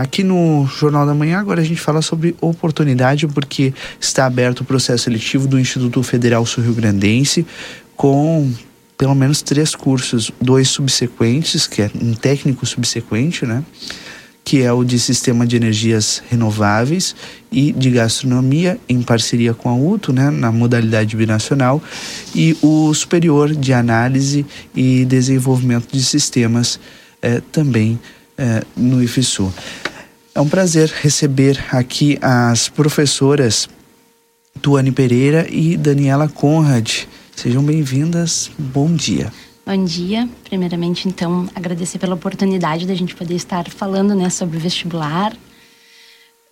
aqui no Jornal da Manhã agora a gente fala sobre oportunidade porque está aberto o processo seletivo do Instituto Federal Sul-Rio Grandense com pelo menos três cursos, dois subsequentes, que é um técnico subsequente, né? Que é o de Sistema de Energias Renováveis e de Gastronomia, em parceria com a UTO, né? Na modalidade binacional, e o Superior de Análise e Desenvolvimento de Sistemas, é, também é, no IFSU. É um prazer receber aqui as professoras Tuane Pereira e Daniela Conrad Sejam bem-vindas. Bom dia. Bom dia. Primeiramente, então, agradecer pela oportunidade da gente poder estar falando né, sobre o vestibular.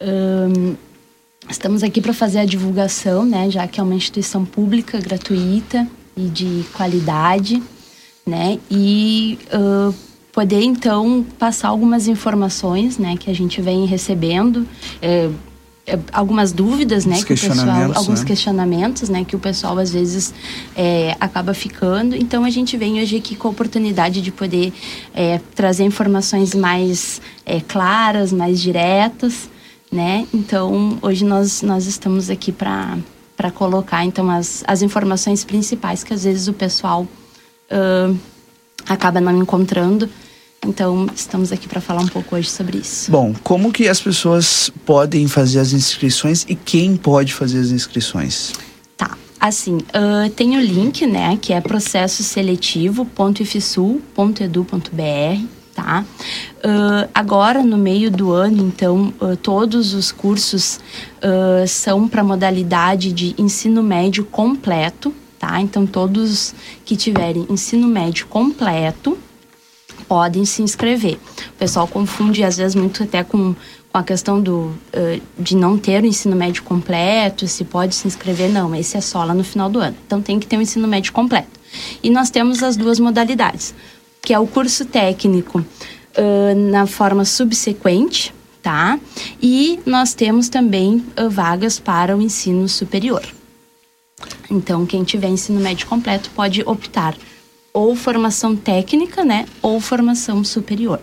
Um, estamos aqui para fazer a divulgação, né, já que é uma instituição pública, gratuita e de qualidade, né, e uh, poder então passar algumas informações, né, que a gente vem recebendo. Uh, é, algumas dúvidas, né, que o pessoal, alguns né? questionamentos, né, que o pessoal às vezes é, acaba ficando. Então a gente vem hoje aqui com a oportunidade de poder é, trazer informações mais é, claras, mais diretas, né. Então hoje nós nós estamos aqui para para colocar então as, as informações principais que às vezes o pessoal uh, acaba não encontrando então, estamos aqui para falar um pouco hoje sobre isso. Bom, como que as pessoas podem fazer as inscrições e quem pode fazer as inscrições? Tá, assim, uh, tem o link, né, que é processoseletivo.ifsul.edu.br, tá? Uh, agora, no meio do ano, então, uh, todos os cursos são para modalidade de ensino médio completo, tá? Então, todos que tiverem ensino médio completo, podem se inscrever. O pessoal confunde, às vezes, muito até com, com a questão do, uh, de não ter o ensino médio completo, se pode se inscrever. Não, esse é só lá no final do ano. Então, tem que ter o um ensino médio completo. E nós temos as duas modalidades, que é o curso técnico uh, na forma subsequente, tá? E nós temos também uh, vagas para o ensino superior. Então, quem tiver ensino médio completo pode optar ou formação técnica, né, ou formação superior.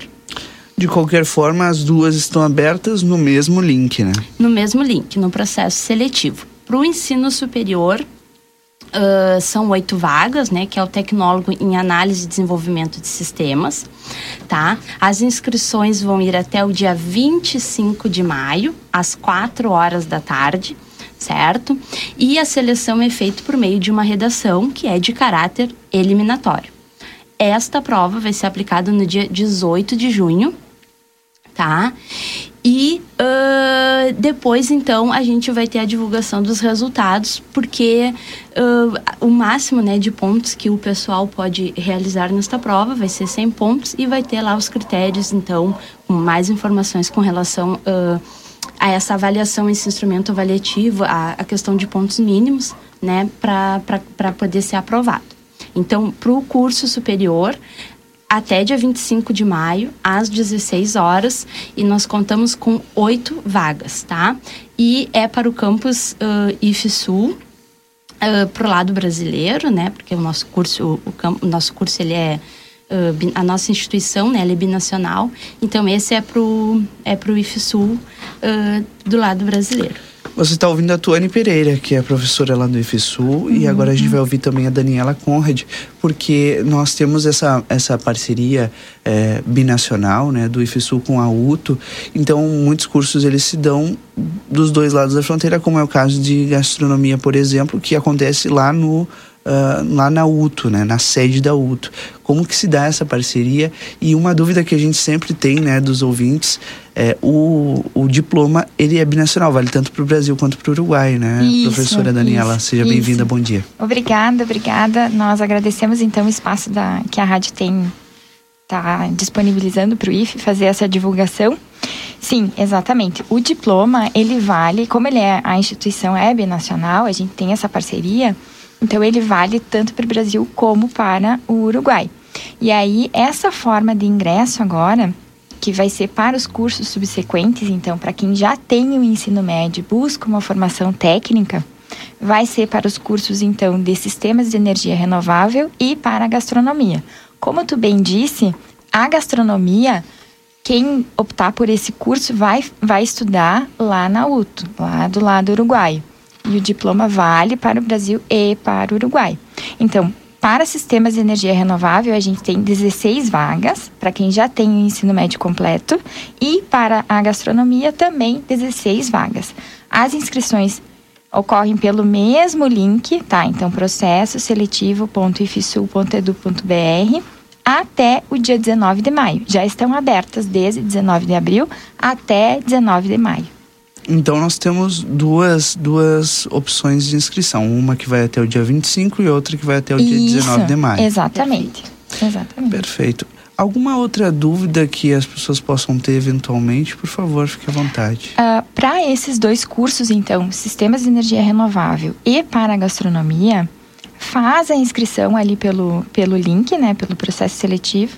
De qualquer forma, as duas estão abertas no mesmo link, né? No mesmo link, no processo seletivo. Para o ensino superior, uh, são oito vagas, né? Que é o tecnólogo em análise e desenvolvimento de sistemas, tá? As inscrições vão ir até o dia 25 de maio, às 4 horas da tarde certo? E a seleção é feita por meio de uma redação que é de caráter eliminatório. Esta prova vai ser aplicada no dia 18 de junho, tá? E uh, depois, então, a gente vai ter a divulgação dos resultados, porque uh, o máximo né, de pontos que o pessoal pode realizar nesta prova vai ser 100 pontos e vai ter lá os critérios, então, com mais informações com relação. Uh, a essa avaliação, esse instrumento avaliativo, a, a questão de pontos mínimos, né, para poder ser aprovado. Então, para o curso superior, até dia 25 de maio, às 16 horas, e nós contamos com oito vagas, tá? E é para o campus uh, IFSUL, uh, para o lado brasileiro, né? Porque o nosso curso, o, o, o nosso curso ele é uh, a nossa instituição, né, ela é binacional. Então esse é pro é pro IFSUL uh, do lado brasileiro. Você está ouvindo a Tuane Pereira, que é professora lá do IFSU, uhum. e agora a gente vai ouvir também a Daniela Conrad, porque nós temos essa, essa parceria é, binacional, né, do IFSU com a UTO, então muitos cursos eles se dão dos dois lados da fronteira, como é o caso de gastronomia, por exemplo, que acontece lá no uh, lá na UTO, né, na sede da UTO. Como que se dá essa parceria? E uma dúvida que a gente sempre tem, né, dos ouvintes, é o, o diploma ele é binacional, vale tanto para o Brasil quanto para o Uruguai, né, isso, professora Daniela? Isso, seja bem-vinda, bom dia. Obrigada, obrigada. Nós agradecemos então o espaço da, que a rádio tem tá disponibilizando para o IFE fazer essa divulgação. Sim, exatamente. O diploma, ele vale, como ele é a instituição é binacional, a gente tem essa parceria, então ele vale tanto para o Brasil como para o Uruguai. E aí essa forma de ingresso agora, que vai ser para os cursos subsequentes, então para quem já tem o ensino médio, busca uma formação técnica, vai ser para os cursos então de sistemas de energia renovável e para a gastronomia. Como tu bem disse, a gastronomia quem optar por esse curso vai, vai estudar lá na UTO, lá do lado uruguaio. E o diploma vale para o Brasil e para o Uruguai. Então, para sistemas de energia renovável, a gente tem 16 vagas para quem já tem o ensino médio completo e para a gastronomia também 16 vagas. As inscrições ocorrem pelo mesmo link, tá? Então, processo até o dia 19 de maio. Já estão abertas desde 19 de abril até 19 de maio. Então nós temos duas, duas opções de inscrição, uma que vai até o dia 25 e outra que vai até o Isso, dia 19 de maio. Exatamente. Exatamente. Perfeito. Alguma outra dúvida que as pessoas possam ter eventualmente, por favor, fique à vontade. Uh, ah, para esses dois cursos, então, Sistemas de Energia Renovável e para a Gastronomia, faz a inscrição ali pelo, pelo link, né, pelo processo seletivo.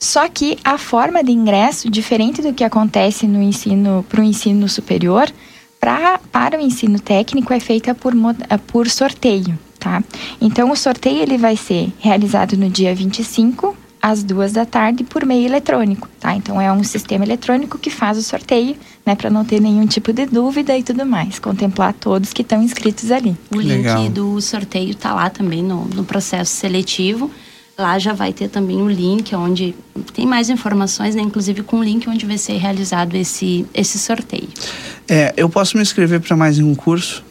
Só que a forma de ingresso, diferente do que acontece no ensino para o ensino superior, pra, para o ensino técnico é feita por, eh, por sorteio, tá? Então o sorteio ele vai ser realizado no dia 25 às duas da tarde por meio eletrônico, tá? Então é um sistema eletrônico que faz o sorteio, né, para não ter nenhum tipo de dúvida e tudo mais, contemplar todos que estão inscritos ali. O link do sorteio tá lá também no, no processo seletivo. Lá já vai ter também o um link onde tem mais informações, né? inclusive com o link onde vai ser realizado esse, esse sorteio. É, eu posso me inscrever para mais um curso?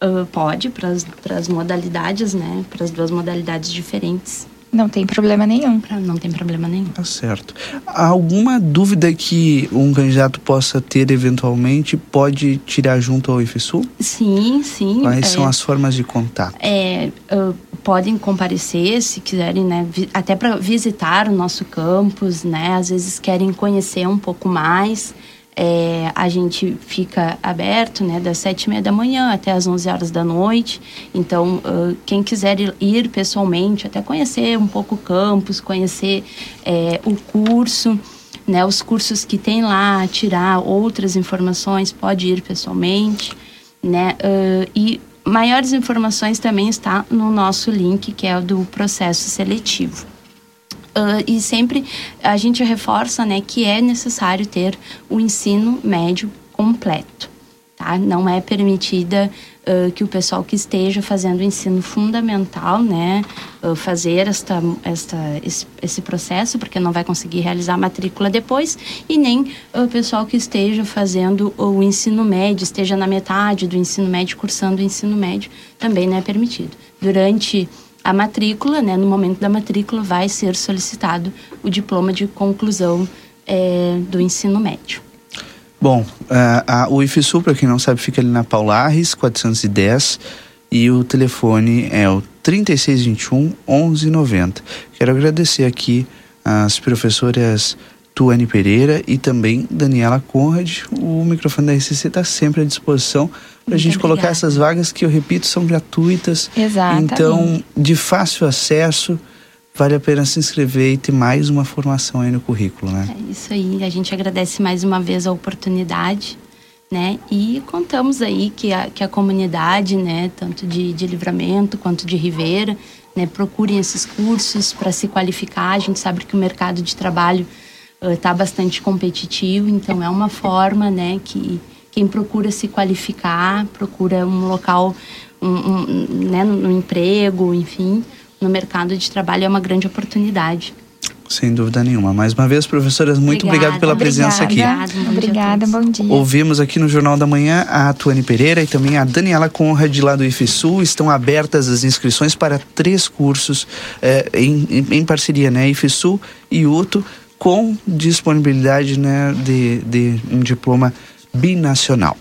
Uh, pode, para as modalidades, né? Para as duas modalidades diferentes. Não tem problema nenhum. Não tem problema nenhum. Tá certo. Alguma dúvida que um candidato possa ter eventualmente pode tirar junto ao IFSU? Sim, sim. Quais é, são as formas de contato? É, uh, podem comparecer se quiserem, né? Até para visitar o nosso campus, né? Às vezes querem conhecer um pouco mais. É, a gente fica aberto né, das sete e meia da manhã até as onze horas da noite. Então, uh, quem quiser ir pessoalmente, até conhecer um pouco o campus, conhecer é, o curso, né, os cursos que tem lá, tirar outras informações, pode ir pessoalmente. Né, uh, e maiores informações também está no nosso link, que é o do processo seletivo. Uh, e sempre a gente reforça né, que é necessário ter o ensino médio completo. Tá? Não é permitida uh, que o pessoal que esteja fazendo o ensino fundamental, né, uh, fazer esta, esta, esse, esse, processo, porque não vai conseguir realizar a matrícula depois, e nem o pessoal que esteja fazendo o ensino médio, esteja na metade do ensino médio, cursando o ensino médio, também não é permitido. Durante a matrícula, né, no momento da matrícula, vai ser solicitado o diploma de conclusão é, do ensino médio. Bom, a, a, o IFSU, para quem não sabe, fica ali na Paulares, 410, e o telefone é o 3621 1190. Quero agradecer aqui as professoras Tuane Pereira e também Daniela Conrad. O microfone da RCC está sempre à disposição para a gente colocar essas vagas que eu repito são gratuitas. Exatamente. Então, de fácil acesso, vale a pena se inscrever e ter mais uma formação aí no currículo, né? É isso aí. A gente agradece mais uma vez a oportunidade. Né? E contamos aí que a, que a comunidade, né, tanto de, de Livramento quanto de Ribeira, né, procurem esses cursos para se qualificar. A gente sabe que o mercado de trabalho está uh, bastante competitivo, então é uma forma né, que quem procura se qualificar, procura um local um, um, né, no, no emprego, enfim, no mercado de trabalho é uma grande oportunidade. Sem dúvida nenhuma. Mais uma vez, professoras, muito obrigada, obrigado pela obrigada, presença aqui. Obrigada, obrigada bom dia. Ouvimos aqui no Jornal da Manhã a Tuane Pereira e também a Daniela Conrad lá do IFSU. Estão abertas as inscrições para três cursos é, em, em, em, parceria, né? IFSU e UTO com disponibilidade né, de, de um diploma binacional.